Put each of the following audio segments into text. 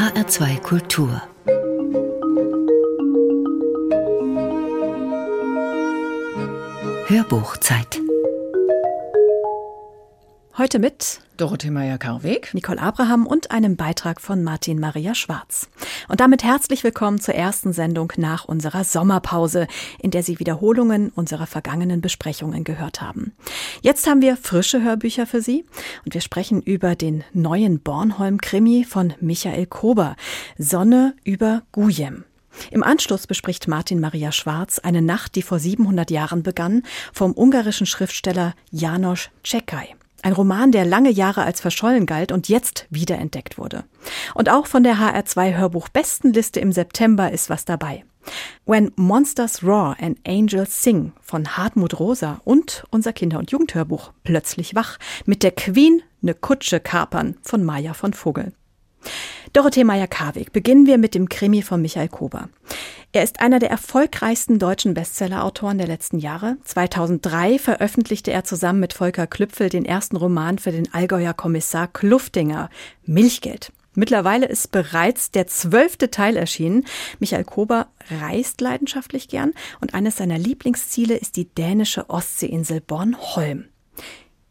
HR2 Kultur. Hörbuchzeit Heute mit Dorothee Meyer-Karweg, Nicole Abraham und einem Beitrag von Martin Maria Schwarz. Und damit herzlich willkommen zur ersten Sendung nach unserer Sommerpause, in der Sie Wiederholungen unserer vergangenen Besprechungen gehört haben. Jetzt haben wir frische Hörbücher für Sie und wir sprechen über den neuen Bornholm-Krimi von Michael Kober, Sonne über Gujem. Im Anschluss bespricht Martin Maria Schwarz eine Nacht, die vor 700 Jahren begann, vom ungarischen Schriftsteller János Csekay. Ein Roman, der lange Jahre als verschollen galt und jetzt wiederentdeckt wurde. Und auch von der HR2 Hörbuch Bestenliste im September ist was dabei. When Monsters Roar and Angels Sing von Hartmut Rosa und unser Kinder- und Jugendhörbuch Plötzlich wach mit der Queen ne Kutsche kapern von Maya von Vogel. Dorothee Meyer-Karweg. Beginnen wir mit dem Krimi von Michael Kober. Er ist einer der erfolgreichsten deutschen Bestsellerautoren der letzten Jahre. 2003 veröffentlichte er zusammen mit Volker Klüpfel den ersten Roman für den Allgäuer Kommissar Kluftinger, Milchgeld. Mittlerweile ist bereits der zwölfte Teil erschienen. Michael Kober reist leidenschaftlich gern und eines seiner Lieblingsziele ist die dänische Ostseeinsel Bornholm.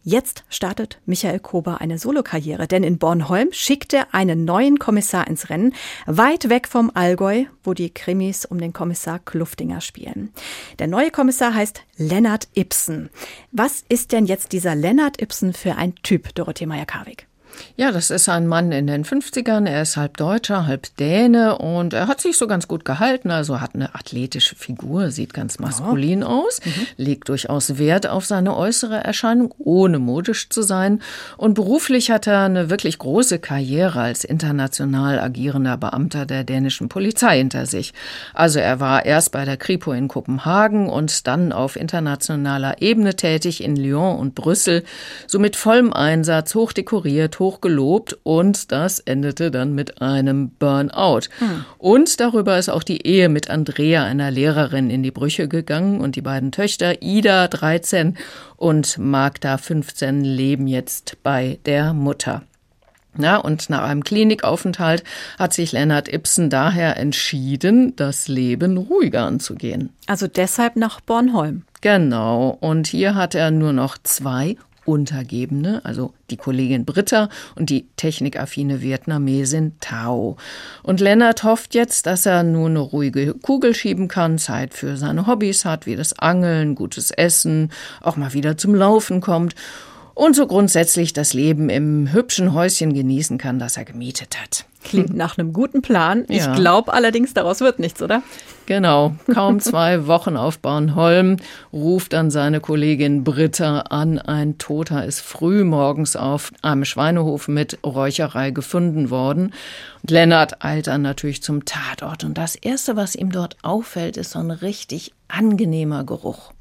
Jetzt startet Michael Kober eine Solokarriere, denn in Bornholm schickt er einen neuen Kommissar ins Rennen, weit weg vom Allgäu, wo die Krimis um den Kommissar Kluftinger spielen. Der neue Kommissar heißt Lennart Ibsen. Was ist denn jetzt dieser Lennart Ibsen für ein Typ, Dorothee Meyer-Karwig? Ja, das ist ein Mann in den 50ern. Er ist halb Deutscher, halb Däne und er hat sich so ganz gut gehalten. Also hat eine athletische Figur, sieht ganz maskulin ja. aus, mhm. legt durchaus Wert auf seine äußere Erscheinung, ohne modisch zu sein. Und beruflich hat er eine wirklich große Karriere als international agierender Beamter der dänischen Polizei hinter sich. Also er war erst bei der Kripo in Kopenhagen und dann auf internationaler Ebene tätig in Lyon und Brüssel, so mit vollem Einsatz, hochdekoriert, hoch hoch gelobt und das endete dann mit einem Burnout. Hm. Und darüber ist auch die Ehe mit Andrea, einer Lehrerin, in die Brüche gegangen und die beiden Töchter, Ida 13 und Magda 15, leben jetzt bei der Mutter. Ja, und nach einem Klinikaufenthalt hat sich Lennart Ibsen daher entschieden, das Leben ruhiger anzugehen. Also deshalb nach Bornholm. Genau. Und hier hat er nur noch zwei Untergebene, also die Kollegin Britta und die technikaffine Vietnamesin Tao. Und Lennart hofft jetzt, dass er nur eine ruhige Kugel schieben kann, Zeit für seine Hobbys hat, wie das Angeln, gutes Essen, auch mal wieder zum Laufen kommt und so grundsätzlich das Leben im hübschen Häuschen genießen kann, das er gemietet hat. Klingt nach einem guten Plan. Ich ja. glaube allerdings, daraus wird nichts, oder? Genau. Kaum zwei Wochen auf Bornholm ruft dann seine Kollegin Britta an. Ein Toter ist früh morgens auf einem Schweinehof mit Räucherei gefunden worden. Und Lennart eilt dann natürlich zum Tatort. Und das Erste, was ihm dort auffällt, ist so ein richtig angenehmer Geruch.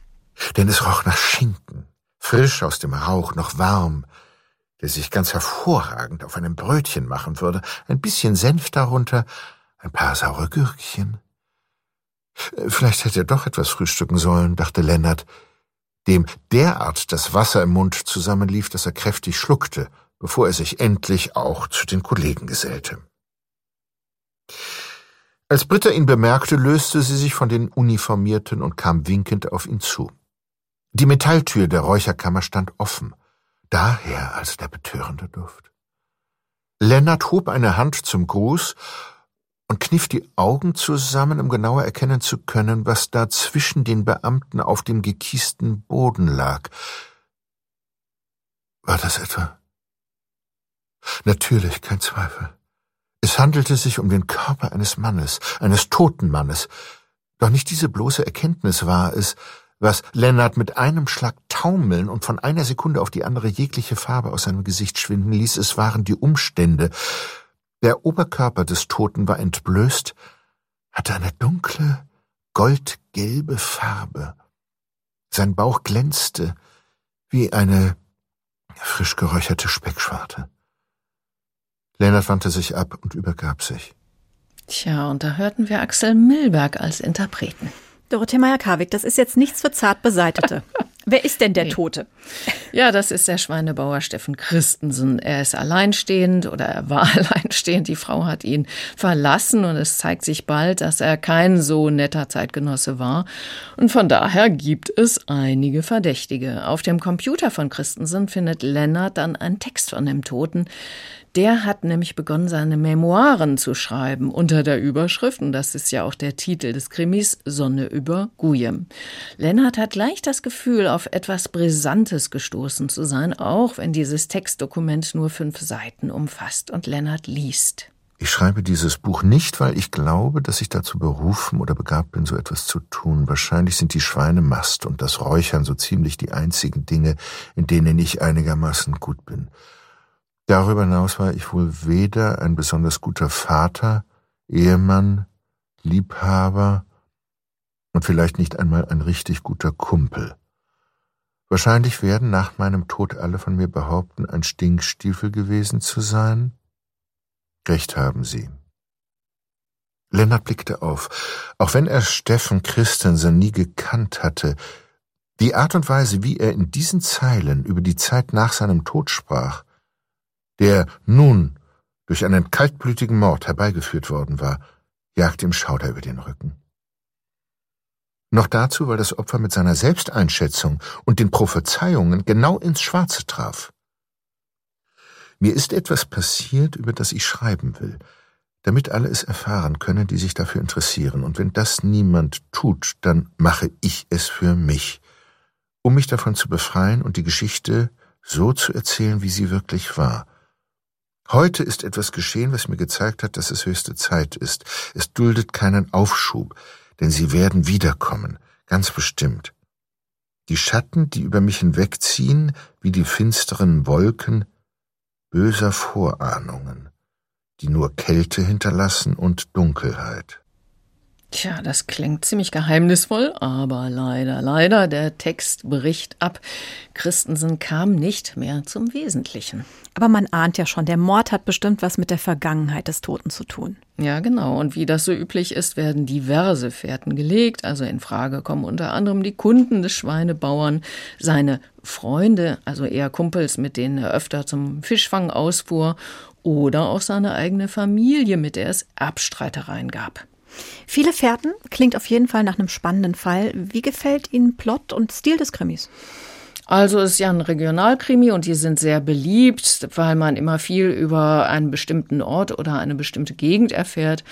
Denn es roch nach Schinken. Frisch aus dem Rauch, noch warm der sich ganz hervorragend auf einem Brötchen machen würde, ein bisschen Senf darunter, ein paar saure Gürkchen. Vielleicht hätte er doch etwas frühstücken sollen, dachte Lennart, dem derart das Wasser im Mund zusammenlief, dass er kräftig schluckte, bevor er sich endlich auch zu den Kollegen gesellte. Als Britta ihn bemerkte, löste sie sich von den Uniformierten und kam winkend auf ihn zu. Die Metalltür der Räucherkammer stand offen daher als der betörende Duft. Lennart hob eine Hand zum Gruß und kniff die Augen zusammen, um genauer erkennen zu können, was da zwischen den Beamten auf dem gekiesten Boden lag. War das etwa? Natürlich, kein Zweifel. Es handelte sich um den Körper eines Mannes, eines toten Mannes. Doch nicht diese bloße Erkenntnis war es, was Lennart mit einem Schlag taumeln und von einer Sekunde auf die andere jegliche Farbe aus seinem Gesicht schwinden ließ, es waren die Umstände. Der Oberkörper des Toten war entblößt, hatte eine dunkle, goldgelbe Farbe. Sein Bauch glänzte wie eine frisch geräucherte Speckschwarte. Lennart wandte sich ab und übergab sich. Tja, und da hörten wir Axel Milberg als Interpreten. Dorothee Meyer-Karwig, das ist jetzt nichts für zart Beseitete. Wer ist denn der Tote? Ja, das ist der Schweinebauer Steffen Christensen. Er ist alleinstehend oder er war alleinstehend. Die Frau hat ihn verlassen und es zeigt sich bald, dass er kein so netter Zeitgenosse war. Und von daher gibt es einige Verdächtige. Auf dem Computer von Christensen findet Lennart dann einen Text von dem Toten. Der hat nämlich begonnen, seine Memoiren zu schreiben unter der Überschrift, und das ist ja auch der Titel des Krimis, Sonne über Gujem. Lennart hat leicht das Gefühl, auf etwas Brisantes gestoßen zu sein, auch wenn dieses Textdokument nur fünf Seiten umfasst und Lennart liest. Ich schreibe dieses Buch nicht, weil ich glaube, dass ich dazu berufen oder begabt bin, so etwas zu tun. Wahrscheinlich sind die Schweinemast und das Räuchern so ziemlich die einzigen Dinge, in denen ich einigermaßen gut bin. Darüber hinaus war ich wohl weder ein besonders guter Vater, Ehemann, Liebhaber und vielleicht nicht einmal ein richtig guter Kumpel. Wahrscheinlich werden nach meinem Tod alle von mir behaupten, ein Stinkstiefel gewesen zu sein. Recht haben sie. Lennart blickte auf. Auch wenn er Steffen Christensen nie gekannt hatte, die Art und Weise, wie er in diesen Zeilen über die Zeit nach seinem Tod sprach, der nun durch einen kaltblütigen Mord herbeigeführt worden war, jagte ihm Schauder über den Rücken. Noch dazu, weil das Opfer mit seiner Selbsteinschätzung und den Prophezeiungen genau ins Schwarze traf. Mir ist etwas passiert, über das ich schreiben will, damit alle es erfahren können, die sich dafür interessieren, und wenn das niemand tut, dann mache ich es für mich, um mich davon zu befreien und die Geschichte so zu erzählen, wie sie wirklich war, Heute ist etwas geschehen, was mir gezeigt hat, dass es höchste Zeit ist. Es duldet keinen Aufschub, denn sie werden wiederkommen, ganz bestimmt. Die Schatten, die über mich hinwegziehen, wie die finsteren Wolken böser Vorahnungen, die nur Kälte hinterlassen und Dunkelheit. Tja, das klingt ziemlich geheimnisvoll, aber leider, leider, der Text bricht ab. Christensen kam nicht mehr zum Wesentlichen. Aber man ahnt ja schon, der Mord hat bestimmt was mit der Vergangenheit des Toten zu tun. Ja, genau. Und wie das so üblich ist, werden diverse Fährten gelegt. Also in Frage kommen unter anderem die Kunden des Schweinebauern, seine Freunde, also eher Kumpels, mit denen er öfter zum Fischfang ausfuhr, oder auch seine eigene Familie, mit der es Erbstreitereien gab. Viele Fährten klingt auf jeden Fall nach einem spannenden Fall. Wie gefällt Ihnen Plot und Stil des Krimis? Also ist ja ein Regionalkrimi und die sind sehr beliebt, weil man immer viel über einen bestimmten Ort oder eine bestimmte Gegend erfährt.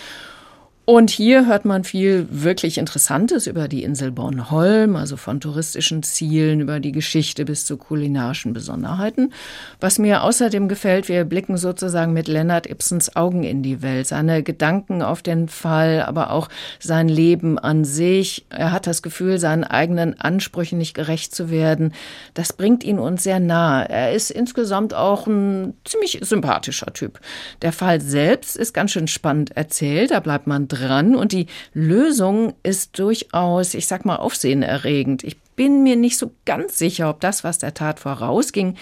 Und hier hört man viel wirklich Interessantes über die Insel Bornholm, also von touristischen Zielen über die Geschichte bis zu kulinarischen Besonderheiten. Was mir außerdem gefällt, wir blicken sozusagen mit Leonard Ibsens Augen in die Welt, seine Gedanken auf den Fall, aber auch sein Leben an sich. Er hat das Gefühl, seinen eigenen Ansprüchen nicht gerecht zu werden. Das bringt ihn uns sehr nahe. Er ist insgesamt auch ein ziemlich sympathischer Typ. Der Fall selbst ist ganz schön spannend erzählt, da bleibt man dran und die Lösung ist durchaus, ich sag mal, aufsehenerregend. Ich bin mir nicht so ganz sicher, ob das, was der Tat vorausging,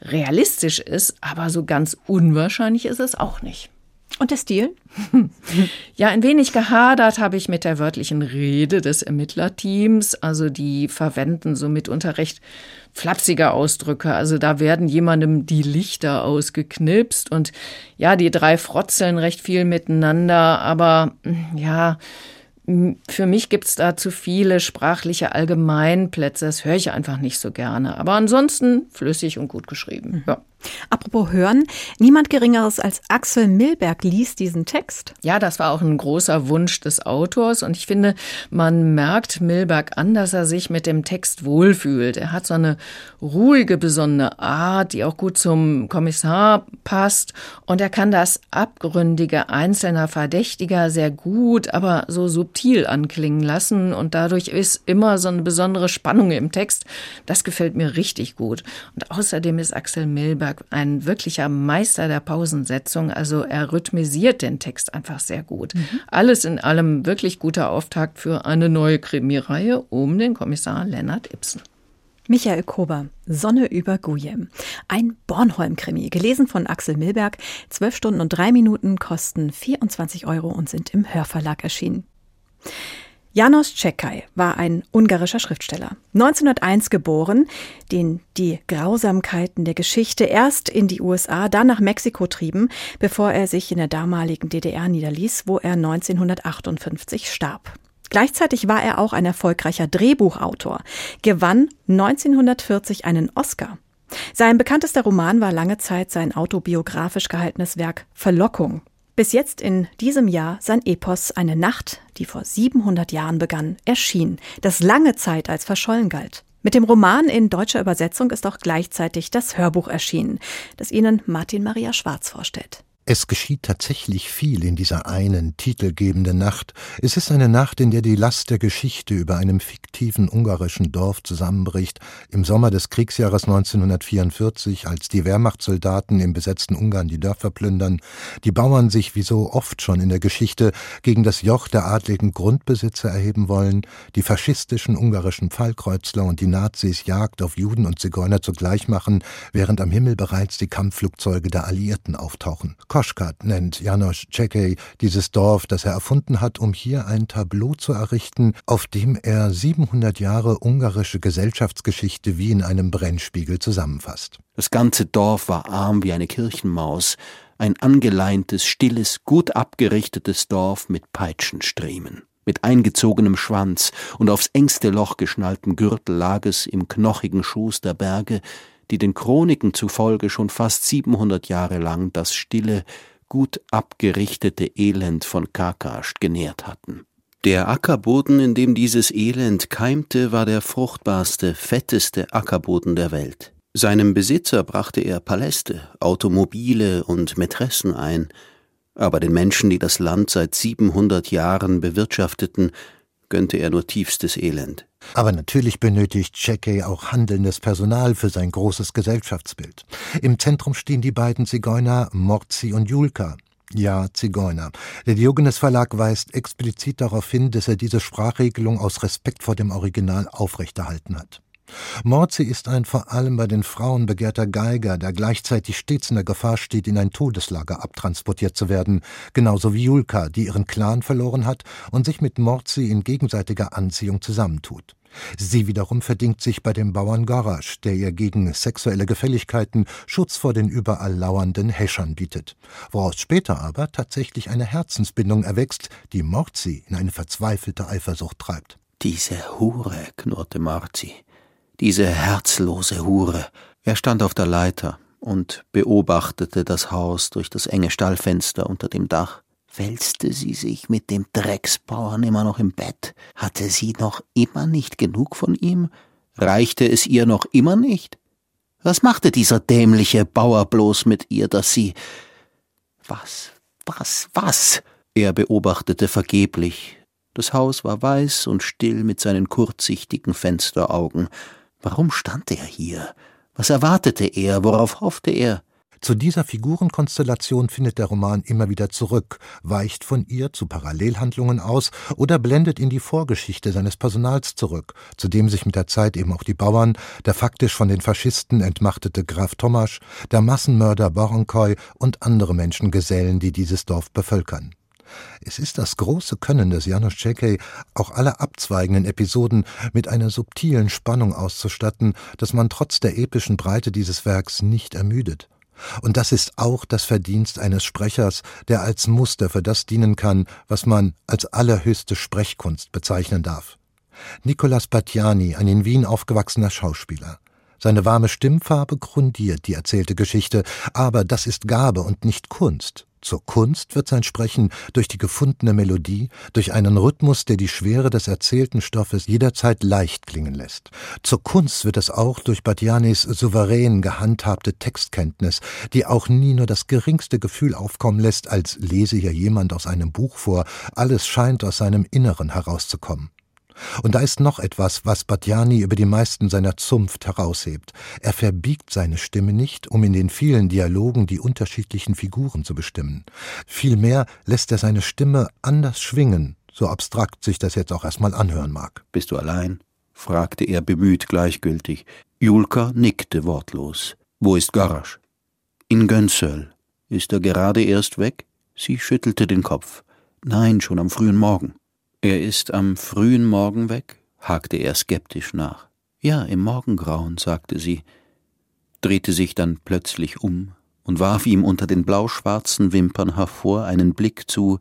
realistisch ist, aber so ganz unwahrscheinlich ist es auch nicht. Und der Stil? Ja, ein wenig gehadert habe ich mit der wörtlichen Rede des Ermittlerteams. Also die verwenden so mitunter recht flapsige Ausdrücke. Also da werden jemandem die Lichter ausgeknipst und ja, die drei frotzeln recht viel miteinander, aber ja, für mich gibt's da zu viele sprachliche Allgemeinplätze. Das höre ich einfach nicht so gerne. Aber ansonsten flüssig und gut geschrieben. Mhm. Ja. Apropos hören, niemand Geringeres als Axel Milberg liest diesen Text. Ja, das war auch ein großer Wunsch des Autors und ich finde, man merkt Milberg an, dass er sich mit dem Text wohlfühlt. Er hat so eine ruhige, besondere Art, die auch gut zum Kommissar passt und er kann das Abgründige einzelner Verdächtiger sehr gut, aber so subtil anklingen lassen und dadurch ist immer so eine besondere Spannung im Text. Das gefällt mir richtig gut. Und außerdem ist Axel Milberg Spielberg ein wirklicher Meister der Pausensetzung. Also er rhythmisiert den Text einfach sehr gut. Mhm. Alles in allem wirklich guter Auftakt für eine neue Krimireihe um den Kommissar Lennart Ibsen. Michael Kober, Sonne über Gujem. Ein Bornholm-Krimi, gelesen von Axel Milberg. Zwölf Stunden und drei Minuten kosten 24 Euro und sind im Hörverlag erschienen. Janos Czekaj war ein ungarischer Schriftsteller. 1901 geboren, den die Grausamkeiten der Geschichte erst in die USA, dann nach Mexiko trieben, bevor er sich in der damaligen DDR niederließ, wo er 1958 starb. Gleichzeitig war er auch ein erfolgreicher Drehbuchautor, gewann 1940 einen Oscar. Sein bekanntester Roman war lange Zeit sein autobiografisch gehaltenes Werk Verlockung bis jetzt in diesem Jahr sein Epos Eine Nacht, die vor 700 Jahren begann, erschien, das lange Zeit als verschollen galt. Mit dem Roman in deutscher Übersetzung ist auch gleichzeitig das Hörbuch erschienen, das Ihnen Martin Maria Schwarz vorstellt. Es geschieht tatsächlich viel in dieser einen titelgebenden Nacht. Es ist eine Nacht, in der die Last der Geschichte über einem fiktiven ungarischen Dorf zusammenbricht, im Sommer des Kriegsjahres 1944, als die Wehrmachtssoldaten im besetzten Ungarn die Dörfer plündern, die Bauern sich wie so oft schon in der Geschichte gegen das Joch der adligen Grundbesitzer erheben wollen, die faschistischen ungarischen Fallkreuzler und die Nazis Jagd auf Juden und Zigeuner zugleich machen, während am Himmel bereits die Kampfflugzeuge der Alliierten auftauchen. Koschkat nennt Janos Czekej dieses Dorf, das er erfunden hat, um hier ein Tableau zu errichten, auf dem er 700 Jahre ungarische Gesellschaftsgeschichte wie in einem Brennspiegel zusammenfasst. Das ganze Dorf war arm wie eine Kirchenmaus, ein angeleintes, stilles, gut abgerichtetes Dorf mit Peitschenstriemen. Mit eingezogenem Schwanz und aufs engste Loch geschnalltem Gürtel lag es im knochigen Schoß der Berge, die den Chroniken zufolge schon fast 700 Jahre lang das stille, gut abgerichtete Elend von Karkascht genährt hatten. Der Ackerboden, in dem dieses Elend keimte, war der fruchtbarste, fetteste Ackerboden der Welt. Seinem Besitzer brachte er Paläste, Automobile und Mätressen ein, aber den Menschen, die das Land seit 700 Jahren bewirtschafteten, gönnte er nur tiefstes Elend. Aber natürlich benötigt Checkey auch handelndes Personal für sein großes Gesellschaftsbild. Im Zentrum stehen die beiden Zigeuner Morzi und Julka. Ja, Zigeuner. Der Diogenes Verlag weist explizit darauf hin, dass er diese Sprachregelung aus Respekt vor dem Original aufrechterhalten hat. Morzi ist ein vor allem bei den Frauen begehrter Geiger, der gleichzeitig stets in der Gefahr steht, in ein Todeslager abtransportiert zu werden, genauso wie Julka, die ihren Clan verloren hat und sich mit Morzi in gegenseitiger Anziehung zusammentut. Sie wiederum verdingt sich bei dem Bauern Garasch, der ihr gegen sexuelle Gefälligkeiten Schutz vor den überall lauernden Häschern bietet, woraus später aber tatsächlich eine Herzensbindung erwächst, die Morzi in eine verzweifelte Eifersucht treibt. Diese Hure, knurrte Morzi, diese herzlose Hure. Er stand auf der Leiter und beobachtete das Haus durch das enge Stallfenster unter dem Dach. Wälzte sie sich mit dem Drecksbauern immer noch im Bett? Hatte sie noch immer nicht genug von ihm? Reichte es ihr noch immer nicht? Was machte dieser dämliche Bauer bloß mit ihr, dass sie. Was, was, was? Er beobachtete vergeblich. Das Haus war weiß und still mit seinen kurzsichtigen Fensteraugen. Warum stand er hier? Was erwartete er? Worauf hoffte er? Zu dieser Figurenkonstellation findet der Roman immer wieder zurück, weicht von ihr zu Parallelhandlungen aus oder blendet in die Vorgeschichte seines Personals zurück, zu dem sich mit der Zeit eben auch die Bauern, der faktisch von den Faschisten entmachtete Graf Tomasch, der Massenmörder Boronkoy und andere Menschen gesellen, die dieses Dorf bevölkern. Es ist das große Können des Janusz Czekej, auch alle abzweigenden Episoden mit einer subtilen Spannung auszustatten, dass man trotz der epischen Breite dieses Werks nicht ermüdet. Und das ist auch das Verdienst eines Sprechers, der als Muster für das dienen kann, was man als allerhöchste Sprechkunst bezeichnen darf. Nicolas Battiani, ein in Wien aufgewachsener Schauspieler. Seine warme Stimmfarbe grundiert die erzählte Geschichte, aber das ist Gabe und nicht Kunst. Zur Kunst wird sein Sprechen durch die gefundene Melodie, durch einen Rhythmus, der die Schwere des erzählten Stoffes jederzeit leicht klingen lässt. Zur Kunst wird es auch durch Badianis souverän gehandhabte Textkenntnis, die auch nie nur das geringste Gefühl aufkommen lässt, als lese hier jemand aus einem Buch vor, alles scheint aus seinem Inneren herauszukommen. Und da ist noch etwas, was Badiani über die meisten seiner Zunft heraushebt. Er verbiegt seine Stimme nicht, um in den vielen Dialogen die unterschiedlichen Figuren zu bestimmen. Vielmehr lässt er seine Stimme anders schwingen, so abstrakt sich das jetzt auch erstmal anhören mag. Bist du allein? fragte er bemüht gleichgültig. Julka nickte wortlos. Wo ist Garasch? In Gönsöll. Ist er gerade erst weg? Sie schüttelte den Kopf. Nein, schon am frühen Morgen. Er ist am frühen Morgen weg? hakte er skeptisch nach. Ja, im Morgengrauen, sagte sie, drehte sich dann plötzlich um und warf ihm unter den blauschwarzen Wimpern hervor einen Blick zu,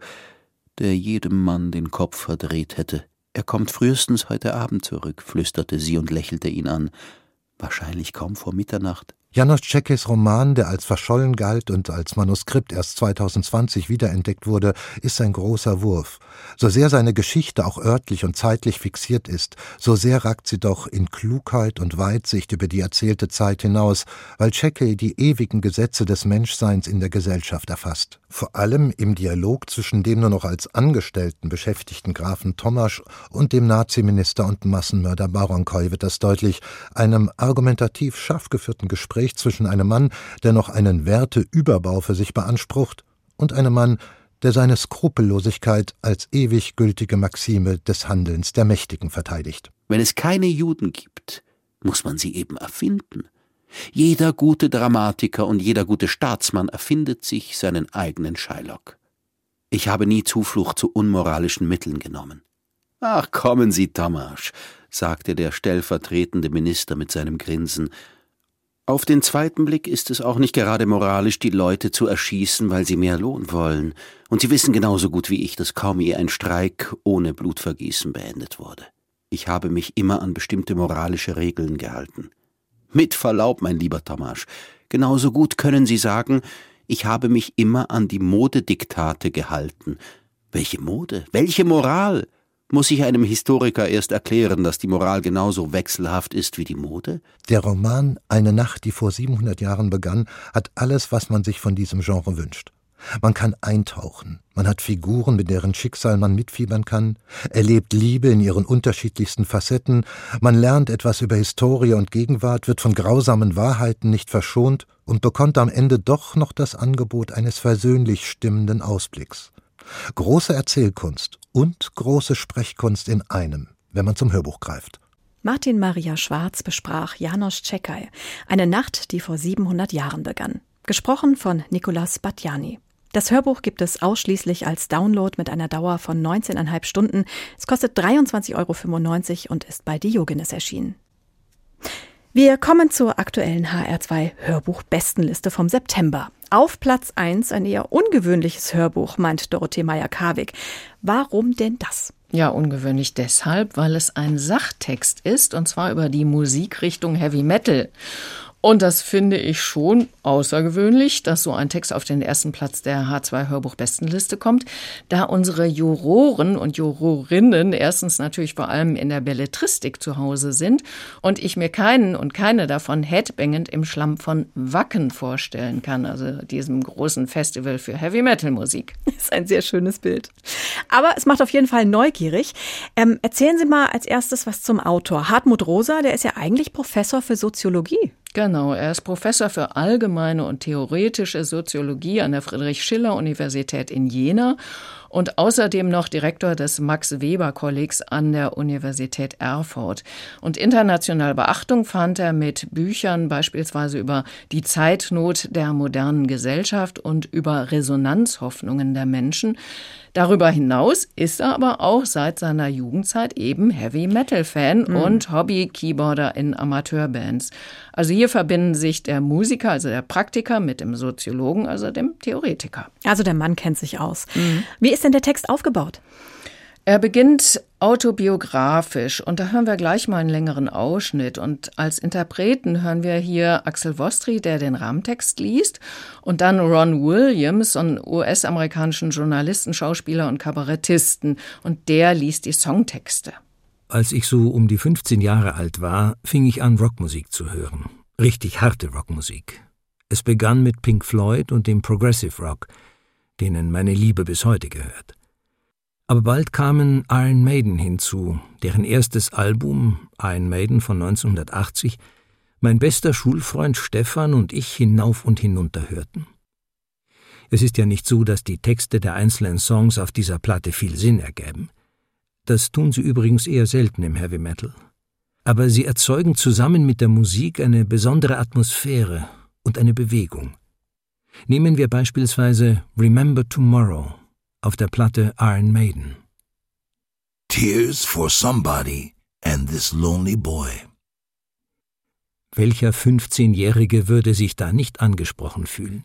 der jedem Mann den Kopf verdreht hätte. Er kommt frühestens heute Abend zurück, flüsterte sie und lächelte ihn an. Wahrscheinlich kaum vor Mitternacht. Janos Tschekes Roman, der als verschollen galt und als Manuskript erst 2020 wiederentdeckt wurde, ist ein großer Wurf. So sehr seine Geschichte auch örtlich und zeitlich fixiert ist, so sehr ragt sie doch in Klugheit und Weitsicht über die erzählte Zeit hinaus, weil Tscheke die ewigen Gesetze des Menschseins in der Gesellschaft erfasst. Vor allem im Dialog zwischen dem nur noch als Angestellten beschäftigten Grafen Tomasch und dem Naziminister und Massenmörder Baronkoi wird das deutlich, einem argumentativ scharf geführten Gespräch Gespräch zwischen einem Mann, der noch einen Werteüberbau für sich beansprucht, und einem Mann, der seine Skrupellosigkeit als ewig gültige Maxime des Handelns der Mächtigen verteidigt. Wenn es keine Juden gibt, muss man sie eben erfinden. Jeder gute Dramatiker und jeder gute Staatsmann erfindet sich seinen eigenen Shylock. Ich habe nie Zuflucht zu unmoralischen Mitteln genommen. Ach, kommen Sie, Thomas, sagte der stellvertretende Minister mit seinem Grinsen, auf den zweiten Blick ist es auch nicht gerade moralisch, die Leute zu erschießen, weil sie mehr Lohn wollen. Und sie wissen genauso gut wie ich, dass kaum je ein Streik ohne Blutvergießen beendet wurde. Ich habe mich immer an bestimmte moralische Regeln gehalten. Mit Verlaub, mein lieber Tomasch, genauso gut können Sie sagen, ich habe mich immer an die Modediktate gehalten. Welche Mode? Welche Moral? Muss ich einem Historiker erst erklären, dass die Moral genauso wechselhaft ist wie die Mode? Der Roman Eine Nacht, die vor 700 Jahren begann, hat alles, was man sich von diesem Genre wünscht. Man kann eintauchen, man hat Figuren, mit deren Schicksal man mitfiebern kann, erlebt Liebe in ihren unterschiedlichsten Facetten, man lernt etwas über Historie und Gegenwart, wird von grausamen Wahrheiten nicht verschont und bekommt am Ende doch noch das Angebot eines versöhnlich stimmenden Ausblicks. Große Erzählkunst und große Sprechkunst in einem, wenn man zum Hörbuch greift. Martin Maria Schwarz besprach Janos Czekaj, eine Nacht, die vor 700 Jahren begann. Gesprochen von Nicolas Batjani. Das Hörbuch gibt es ausschließlich als Download mit einer Dauer von 19,5 Stunden. Es kostet 23,95 Euro und ist bei Diogenes erschienen. Wir kommen zur aktuellen HR2 Hörbuch-Bestenliste vom September. Auf Platz 1 ein eher ungewöhnliches Hörbuch, meint Dorothee Meyer-Karwig. Warum denn das? Ja, ungewöhnlich deshalb, weil es ein Sachtext ist, und zwar über die Musikrichtung Heavy Metal. Und das finde ich schon außergewöhnlich, dass so ein Text auf den ersten Platz der H2 Hörbuch-Bestenliste kommt, da unsere Juroren und Jurorinnen erstens natürlich vor allem in der Belletristik zu Hause sind und ich mir keinen und keine davon headbangend im Schlamm von Wacken vorstellen kann, also diesem großen Festival für Heavy Metal Musik. Das ist ein sehr schönes Bild. Aber es macht auf jeden Fall neugierig. Ähm, erzählen Sie mal als erstes was zum Autor. Hartmut Rosa, der ist ja eigentlich Professor für Soziologie. Genau, er ist Professor für allgemeine und theoretische Soziologie an der Friedrich-Schiller-Universität in Jena und außerdem noch Direktor des Max-Weber-Kollegs an der Universität Erfurt. Und international Beachtung fand er mit Büchern beispielsweise über die Zeitnot der modernen Gesellschaft und über Resonanzhoffnungen der Menschen. Darüber hinaus ist er aber auch seit seiner Jugendzeit eben Heavy Metal Fan mhm. und Hobby Keyboarder in Amateurbands. Also hier verbinden sich der Musiker, also der Praktiker mit dem Soziologen, also dem Theoretiker. Also der Mann kennt sich aus. Mhm. Wie ist denn der Text aufgebaut? Er beginnt autobiografisch und da hören wir gleich mal einen längeren Ausschnitt. Und als Interpreten hören wir hier Axel Vostri, der den Rahmentext liest, und dann Ron Williams, einen US-amerikanischen Journalisten, Schauspieler und Kabarettisten, und der liest die Songtexte. Als ich so um die 15 Jahre alt war, fing ich an, Rockmusik zu hören. Richtig harte Rockmusik. Es begann mit Pink Floyd und dem Progressive Rock, denen meine Liebe bis heute gehört. Aber bald kamen Iron Maiden hinzu, deren erstes Album, Iron Maiden von 1980, mein bester Schulfreund Stefan und ich hinauf und hinunter hörten. Es ist ja nicht so, dass die Texte der einzelnen Songs auf dieser Platte viel Sinn ergäben. Das tun sie übrigens eher selten im Heavy Metal. Aber sie erzeugen zusammen mit der Musik eine besondere Atmosphäre und eine Bewegung. Nehmen wir beispielsweise Remember Tomorrow auf der Platte Iron Maiden. Tears for Somebody and This Lonely Boy. Welcher 15-Jährige würde sich da nicht angesprochen fühlen?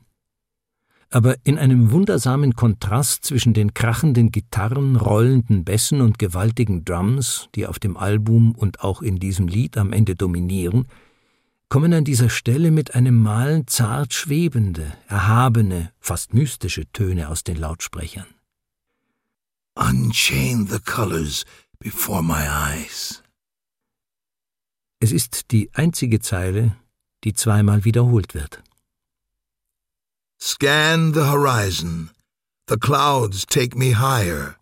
Aber in einem wundersamen Kontrast zwischen den krachenden Gitarren, rollenden Bässen und gewaltigen Drums, die auf dem Album und auch in diesem Lied am Ende dominieren, kommen an dieser Stelle mit einem Malen zart schwebende, erhabene, fast mystische Töne aus den Lautsprechern. Unchain the colors before my eyes. Es ist die einzige Zeile, die zweimal wiederholt wird. Scan the horizon, the clouds take me higher.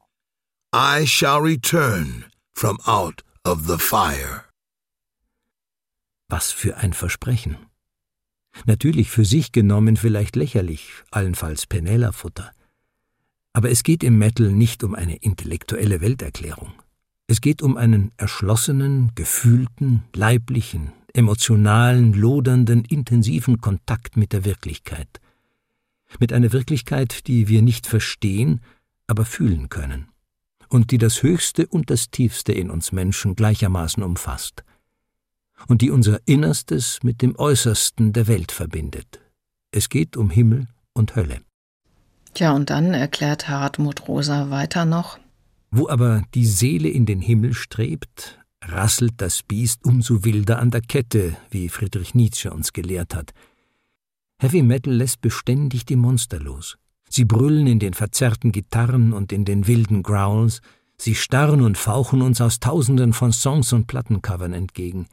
I shall return from out of the fire. Was für ein Versprechen. Natürlich für sich genommen vielleicht lächerlich, allenfalls Penella-Futter. Aber es geht im Metal nicht um eine intellektuelle Welterklärung. Es geht um einen erschlossenen, gefühlten, leiblichen, emotionalen, lodernden, intensiven Kontakt mit der Wirklichkeit. Mit einer Wirklichkeit, die wir nicht verstehen, aber fühlen können. Und die das Höchste und das Tiefste in uns Menschen gleichermaßen umfasst. Und die unser Innerstes mit dem Äußersten der Welt verbindet. Es geht um Himmel und Hölle. Tja, und dann erklärt Hartmut Rosa weiter noch, wo aber die Seele in den Himmel strebt, rasselt das Biest umso wilder an der Kette, wie Friedrich Nietzsche uns gelehrt hat. Heavy Metal lässt beständig die Monster los. Sie brüllen in den verzerrten Gitarren und in den wilden Growls, sie starren und fauchen uns aus tausenden von Songs und Plattencovern entgegen.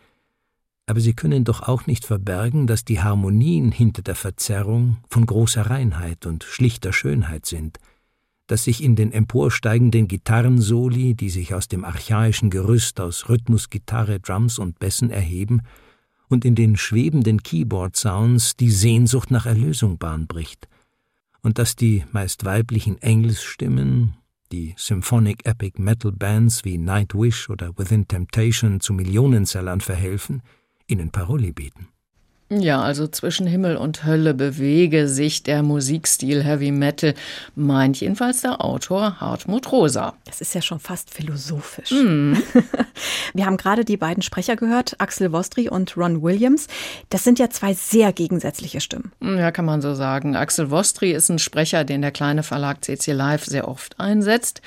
Aber sie können doch auch nicht verbergen, dass die Harmonien hinter der Verzerrung von großer Reinheit und schlichter Schönheit sind – dass sich in den emporsteigenden Gitarrensoli, die sich aus dem archaischen Gerüst aus Rhythmus, Gitarre, Drums und Bässen erheben, und in den schwebenden Keyboard-Sounds die Sehnsucht nach Erlösung Bahn bricht, und dass die meist weiblichen Engelsstimmen, die Symphonic Epic Metal Bands wie Nightwish oder Within Temptation zu Millionensellern verhelfen, ihnen Paroli bieten. Ja, also zwischen Himmel und Hölle bewege sich der Musikstil Heavy Metal, meint jedenfalls der Autor Hartmut Rosa. Das ist ja schon fast philosophisch. Mm. Wir haben gerade die beiden Sprecher gehört, Axel Vostri und Ron Williams. Das sind ja zwei sehr gegensätzliche Stimmen. Ja, kann man so sagen. Axel Vostri ist ein Sprecher, den der kleine Verlag CC Live sehr oft einsetzt.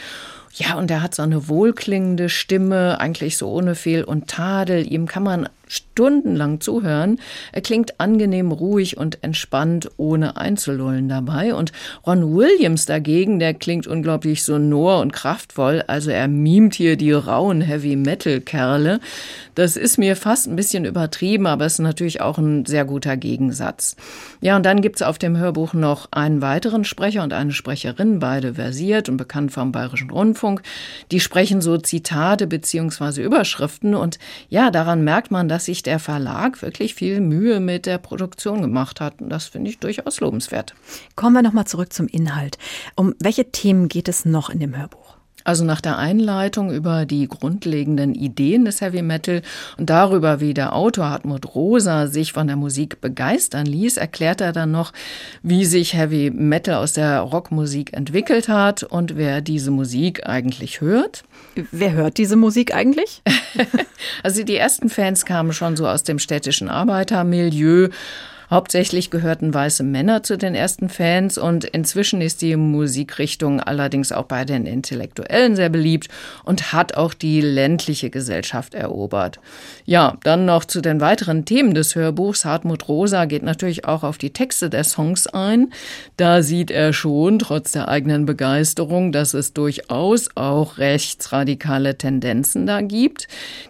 Ja, und er hat so eine wohlklingende Stimme, eigentlich so ohne Fehl und Tadel. Ihm kann man stundenlang zuhören. Er klingt angenehm ruhig und entspannt, ohne einzulullen dabei. Und Ron Williams dagegen, der klingt unglaublich sonor und kraftvoll. Also er mimt hier die rauen Heavy-Metal-Kerle. Das ist mir fast ein bisschen übertrieben, aber es ist natürlich auch ein sehr guter Gegensatz. Ja, und dann gibt's auf dem Hörbuch noch einen weiteren Sprecher und eine Sprecherin, beide versiert und bekannt vom Bayerischen Rundfunk. Die sprechen so Zitate beziehungsweise Überschriften und ja, daran merkt man, dass sich der Verlag wirklich viel Mühe mit der Produktion gemacht hat. Und das finde ich durchaus lobenswert. Kommen wir nochmal zurück zum Inhalt. Um welche Themen geht es noch in dem Hörbuch? Also nach der Einleitung über die grundlegenden Ideen des Heavy Metal und darüber, wie der Autor Hartmut Rosa sich von der Musik begeistern ließ, erklärt er dann noch, wie sich Heavy Metal aus der Rockmusik entwickelt hat und wer diese Musik eigentlich hört. Wer hört diese Musik eigentlich? also die ersten Fans kamen schon so aus dem städtischen Arbeitermilieu, Hauptsächlich gehörten weiße Männer zu den ersten Fans und inzwischen ist die Musikrichtung allerdings auch bei den Intellektuellen sehr beliebt und hat auch die ländliche Gesellschaft erobert. Ja, dann noch zu den weiteren Themen des Hörbuchs. Hartmut Rosa geht natürlich auch auf die Texte der Songs ein. Da sieht er schon, trotz der eigenen Begeisterung, dass es durchaus auch rechtsradikale Tendenzen da gibt.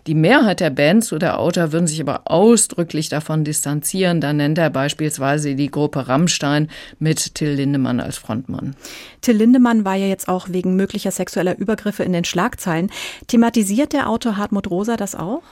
Die Mehrheit der Bands oder der Autor würden sich aber ausdrücklich davon distanzieren. Da nennt er beispielsweise die Gruppe Rammstein mit Till Lindemann als Frontmann. Till Lindemann war ja jetzt auch wegen möglicher sexueller Übergriffe in den Schlagzeilen. Thematisiert der Autor Hartmut Rosa das auch?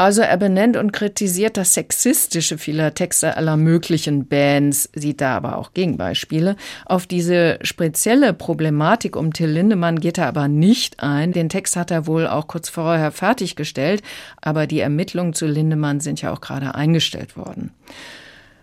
Also er benennt und kritisiert das Sexistische vieler Texte aller möglichen Bands, sieht da aber auch Gegenbeispiele. Auf diese spezielle Problematik um Till Lindemann geht er aber nicht ein. Den Text hat er wohl auch kurz vorher fertiggestellt, aber die Ermittlungen zu Lindemann sind ja auch gerade eingestellt worden.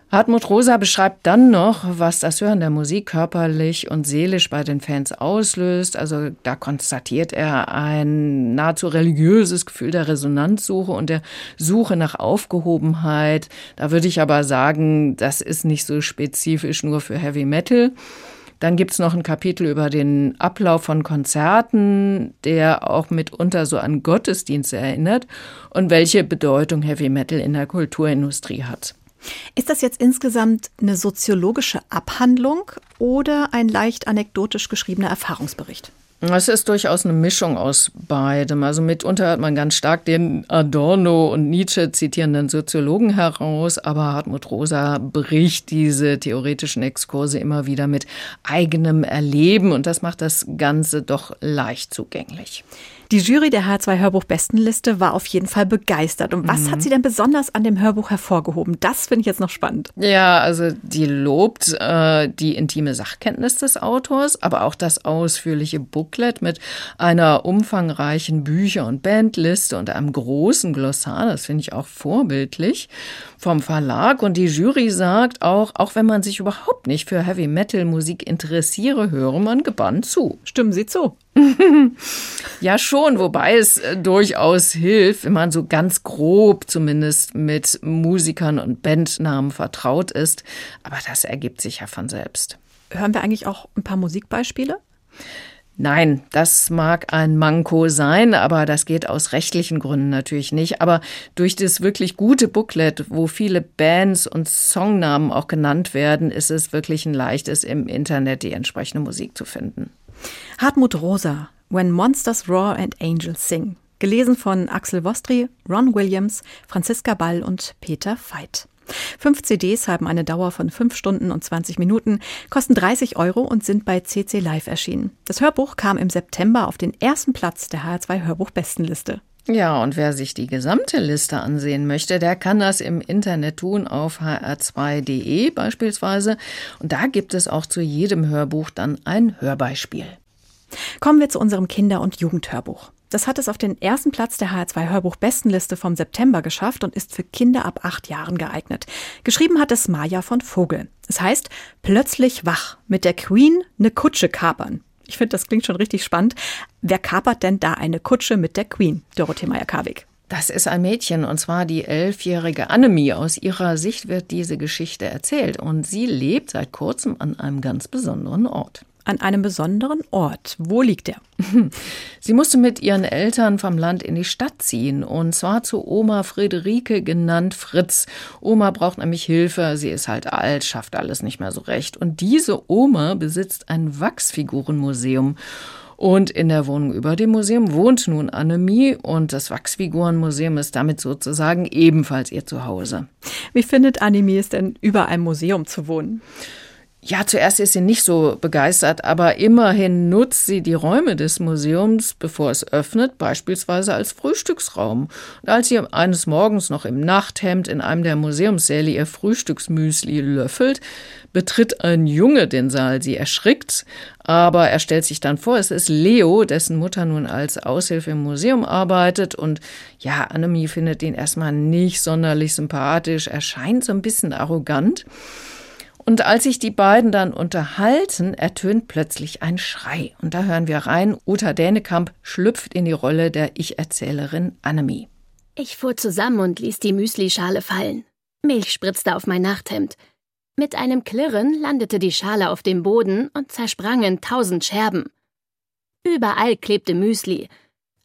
Hartmut Rosa beschreibt dann noch, was das Hören der Musik körperlich und seelisch bei den Fans auslöst. Also da konstatiert er ein nahezu religiöses Gefühl der Resonanzsuche und der Suche nach Aufgehobenheit. Da würde ich aber sagen, das ist nicht so spezifisch nur für Heavy Metal. Dann gibt's noch ein Kapitel über den Ablauf von Konzerten, der auch mitunter so an Gottesdienste erinnert und welche Bedeutung Heavy Metal in der Kulturindustrie hat. Ist das jetzt insgesamt eine soziologische Abhandlung oder ein leicht anekdotisch geschriebener Erfahrungsbericht? Es ist durchaus eine Mischung aus beidem. Also mitunter hat man ganz stark den Adorno und Nietzsche zitierenden Soziologen heraus, aber Hartmut Rosa bricht diese theoretischen Exkurse immer wieder mit eigenem Erleben und das macht das Ganze doch leicht zugänglich. Die Jury der H2 Hörbuch Bestenliste war auf jeden Fall begeistert. Und was mhm. hat sie denn besonders an dem Hörbuch hervorgehoben? Das finde ich jetzt noch spannend. Ja, also die lobt äh, die intime Sachkenntnis des Autors, aber auch das ausführliche Booklet mit einer umfangreichen Bücher- und Bandliste und einem großen Glossar. Das finde ich auch vorbildlich vom Verlag. Und die Jury sagt auch, auch wenn man sich überhaupt nicht für Heavy Metal Musik interessiere, höre man gebannt zu. Stimmen Sie zu? ja, schon, wobei es äh, durchaus hilft, wenn man so ganz grob zumindest mit Musikern und Bandnamen vertraut ist. Aber das ergibt sich ja von selbst. Hören wir eigentlich auch ein paar Musikbeispiele? Nein, das mag ein Manko sein, aber das geht aus rechtlichen Gründen natürlich nicht. Aber durch das wirklich gute Booklet, wo viele Bands und Songnamen auch genannt werden, ist es wirklich ein leichtes, im Internet die entsprechende Musik zu finden. Hartmut Rosa, When Monsters Roar and Angels Sing. Gelesen von Axel Vostri, Ron Williams, Franziska Ball und Peter Veit. Fünf CDs haben eine Dauer von fünf Stunden und 20 Minuten, kosten 30 Euro und sind bei CC Live erschienen. Das Hörbuch kam im September auf den ersten Platz der HR2 Hörbuch-Bestenliste. Ja, und wer sich die gesamte Liste ansehen möchte, der kann das im Internet tun auf hr2.de beispielsweise. Und da gibt es auch zu jedem Hörbuch dann ein Hörbeispiel. Kommen wir zu unserem Kinder- und Jugendhörbuch. Das hat es auf den ersten Platz der HR2 Hörbuch-Bestenliste vom September geschafft und ist für Kinder ab acht Jahren geeignet. Geschrieben hat es Maja von Vogel. Es heißt Plötzlich wach, mit der Queen eine Kutsche kapern. Ich finde, das klingt schon richtig spannend. Wer kapert denn da eine Kutsche mit der Queen? Dorothee Meyer-Karwig. Das ist ein Mädchen, und zwar die elfjährige Annemie. Aus ihrer Sicht wird diese Geschichte erzählt, und sie lebt seit kurzem an einem ganz besonderen Ort an einem besonderen Ort. Wo liegt er? Sie musste mit ihren Eltern vom Land in die Stadt ziehen und zwar zu Oma Friederike, genannt Fritz. Oma braucht nämlich Hilfe, sie ist halt alt, schafft alles nicht mehr so recht. Und diese Oma besitzt ein Wachsfigurenmuseum. Und in der Wohnung über dem Museum wohnt nun Annemie und das Wachsfigurenmuseum ist damit sozusagen ebenfalls ihr Zuhause. Wie findet Annemie es denn, über einem Museum zu wohnen? Ja, zuerst ist sie nicht so begeistert, aber immerhin nutzt sie die Räume des Museums, bevor es öffnet, beispielsweise als Frühstücksraum. Und als sie eines Morgens noch im Nachthemd in einem der Museumssäle ihr Frühstücksmüsli löffelt, betritt ein Junge den Saal. Sie erschrickt, aber er stellt sich dann vor, es ist Leo, dessen Mutter nun als Aushilfe im Museum arbeitet. Und ja, Annemie findet ihn erstmal nicht sonderlich sympathisch, er scheint so ein bisschen arrogant. Und als sich die beiden dann unterhalten, ertönt plötzlich ein Schrei. Und da hören wir rein, Uta Dänekamp schlüpft in die Rolle der Ich-Erzählerin Annemie. Ich fuhr zusammen und ließ die Müslischale fallen. Milch spritzte auf mein Nachthemd. Mit einem Klirren landete die Schale auf dem Boden und zersprang in tausend Scherben. Überall klebte Müsli.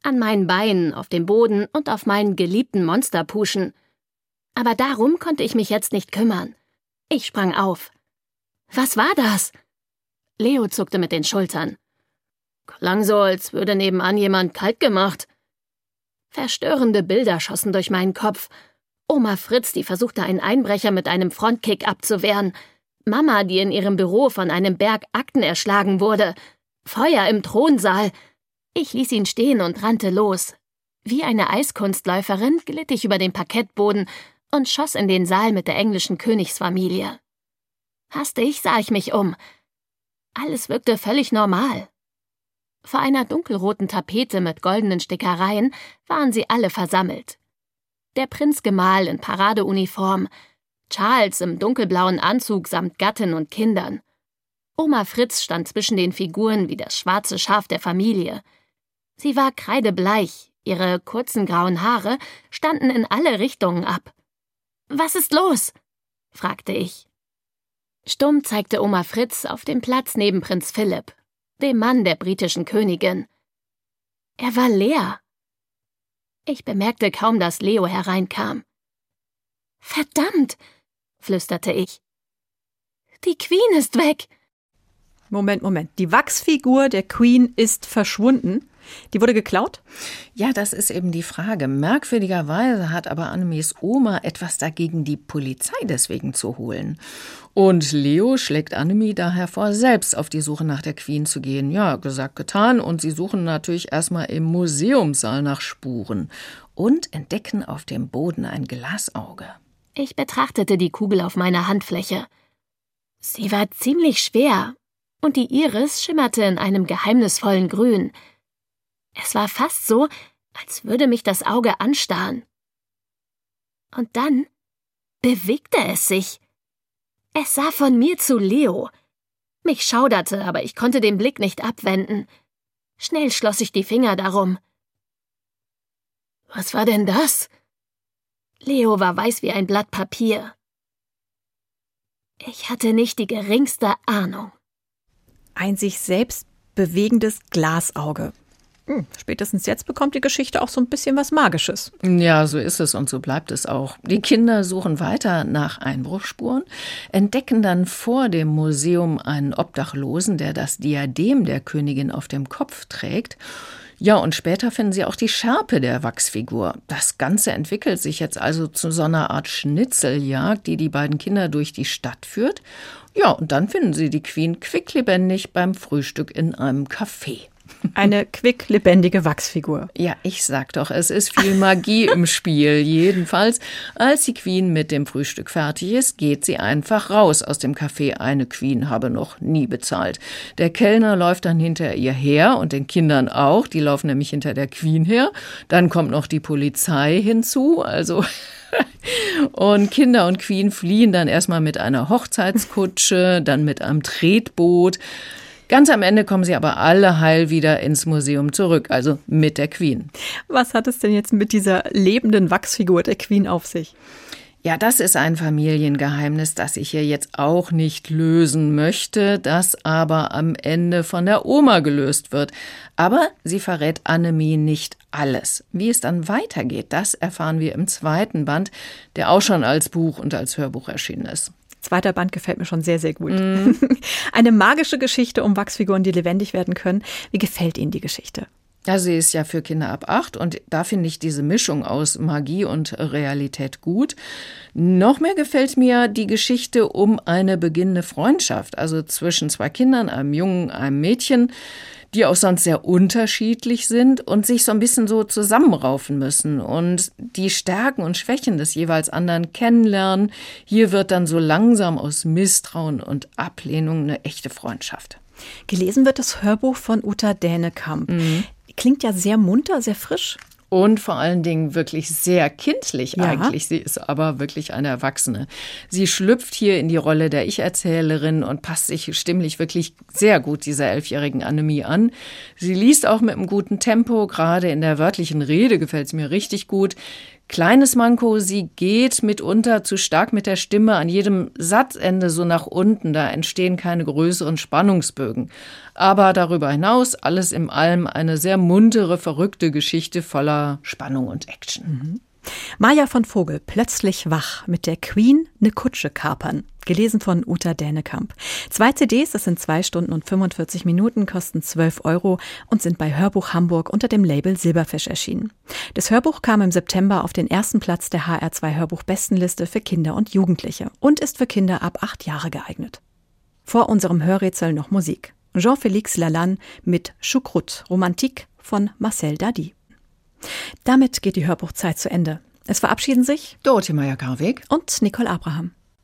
An meinen Beinen, auf dem Boden und auf meinen geliebten Monsterpuschen. Aber darum konnte ich mich jetzt nicht kümmern. Ich sprang auf. Was war das? Leo zuckte mit den Schultern. Klang so, als würde nebenan jemand kalt gemacht. Verstörende Bilder schossen durch meinen Kopf. Oma Fritz, die versuchte, einen Einbrecher mit einem Frontkick abzuwehren. Mama, die in ihrem Büro von einem Berg Akten erschlagen wurde. Feuer im Thronsaal. Ich ließ ihn stehen und rannte los. Wie eine Eiskunstläuferin glitt ich über den Parkettboden und schoss in den Saal mit der englischen Königsfamilie. Hastig sah ich mich um. Alles wirkte völlig normal. Vor einer dunkelroten Tapete mit goldenen Stickereien waren sie alle versammelt. Der Prinzgemahl in Paradeuniform, Charles im dunkelblauen Anzug samt Gattin und Kindern. Oma Fritz stand zwischen den Figuren wie das schwarze Schaf der Familie. Sie war kreidebleich, ihre kurzen grauen Haare standen in alle Richtungen ab. Was ist los? fragte ich. Stumm zeigte Oma Fritz auf den Platz neben Prinz Philipp, dem Mann der britischen Königin. Er war leer. Ich bemerkte kaum, dass Leo hereinkam. Verdammt, flüsterte ich. Die Queen ist weg. Moment, Moment. Die Wachsfigur der Queen ist verschwunden. Die wurde geklaut? Ja, das ist eben die Frage. Merkwürdigerweise hat aber Annemies Oma etwas dagegen, die Polizei deswegen zu holen. Und Leo schlägt Annemie daher vor, selbst auf die Suche nach der Queen zu gehen. Ja, gesagt, getan. Und sie suchen natürlich erstmal im Museumssaal nach Spuren und entdecken auf dem Boden ein Glasauge. Ich betrachtete die Kugel auf meiner Handfläche. Sie war ziemlich schwer, und die Iris schimmerte in einem geheimnisvollen Grün. Es war fast so, als würde mich das Auge anstarren. Und dann bewegte es sich. Es sah von mir zu Leo. Mich schauderte, aber ich konnte den Blick nicht abwenden. Schnell schloss ich die Finger darum. Was war denn das? Leo war weiß wie ein Blatt Papier. Ich hatte nicht die geringste Ahnung. Ein sich selbst bewegendes Glasauge. Hm, spätestens jetzt bekommt die Geschichte auch so ein bisschen was Magisches. Ja, so ist es und so bleibt es auch. Die Kinder suchen weiter nach Einbruchspuren, entdecken dann vor dem Museum einen Obdachlosen, der das Diadem der Königin auf dem Kopf trägt. Ja, und später finden sie auch die Schärpe der Wachsfigur. Das Ganze entwickelt sich jetzt also zu so einer Art Schnitzeljagd, die die beiden Kinder durch die Stadt führt. Ja, und dann finden sie die Queen quicklebendig beim Frühstück in einem Café. Eine quicklebendige Wachsfigur. Ja, ich sag doch, es ist viel Magie im Spiel. Jedenfalls, als die Queen mit dem Frühstück fertig ist, geht sie einfach raus aus dem Café. Eine Queen habe noch nie bezahlt. Der Kellner läuft dann hinter ihr her und den Kindern auch. Die laufen nämlich hinter der Queen her. Dann kommt noch die Polizei hinzu. Also und Kinder und Queen fliehen dann erstmal mit einer Hochzeitskutsche, dann mit einem Tretboot. Ganz am Ende kommen sie aber alle heil wieder ins Museum zurück, also mit der Queen. Was hat es denn jetzt mit dieser lebenden Wachsfigur der Queen auf sich? Ja, das ist ein Familiengeheimnis, das ich hier jetzt auch nicht lösen möchte, das aber am Ende von der Oma gelöst wird. Aber sie verrät Annemie nicht alles. Wie es dann weitergeht, das erfahren wir im zweiten Band, der auch schon als Buch und als Hörbuch erschienen ist. Zweiter Band gefällt mir schon sehr, sehr gut. Mm. Eine magische Geschichte um Wachsfiguren, die lebendig werden können. Wie gefällt Ihnen die Geschichte? Ja, sie ist ja für Kinder ab acht und da finde ich diese Mischung aus Magie und Realität gut. Noch mehr gefällt mir die Geschichte um eine beginnende Freundschaft, also zwischen zwei Kindern, einem Jungen, einem Mädchen die auch sonst sehr unterschiedlich sind und sich so ein bisschen so zusammenraufen müssen und die Stärken und Schwächen des jeweils anderen kennenlernen. Hier wird dann so langsam aus Misstrauen und Ablehnung eine echte Freundschaft. Gelesen wird das Hörbuch von Uta Dänekamp. Mhm. Klingt ja sehr munter, sehr frisch und vor allen Dingen wirklich sehr kindlich ja. eigentlich. Sie ist aber wirklich eine Erwachsene. Sie schlüpft hier in die Rolle der Ich-Erzählerin und passt sich stimmlich wirklich sehr gut dieser elfjährigen Annemie an. Sie liest auch mit einem guten Tempo, gerade in der wörtlichen Rede gefällt es mir richtig gut. Kleines Manko, sie geht mitunter zu stark mit der Stimme an jedem Satzende so nach unten, da entstehen keine größeren Spannungsbögen. Aber darüber hinaus alles im allem eine sehr muntere, verrückte Geschichte voller Spannung und Action. Mhm. Maja von Vogel, plötzlich wach, mit der Queen eine Kutsche kapern. Gelesen von Uta Dänekamp. Zwei CDs, das sind zwei Stunden und 45 Minuten, kosten 12 Euro und sind bei Hörbuch Hamburg unter dem Label Silberfisch erschienen. Das Hörbuch kam im September auf den ersten Platz der HR2 Hörbuch Bestenliste für Kinder und Jugendliche und ist für Kinder ab acht Jahre geeignet. Vor unserem Hörrätsel noch Musik. Jean-Félix Lalanne mit Choucroute, Romantik von Marcel Dadi. Damit geht die Hörbuchzeit zu Ende. Es verabschieden sich Dorothee Meyer-Karweg und Nicole Abraham.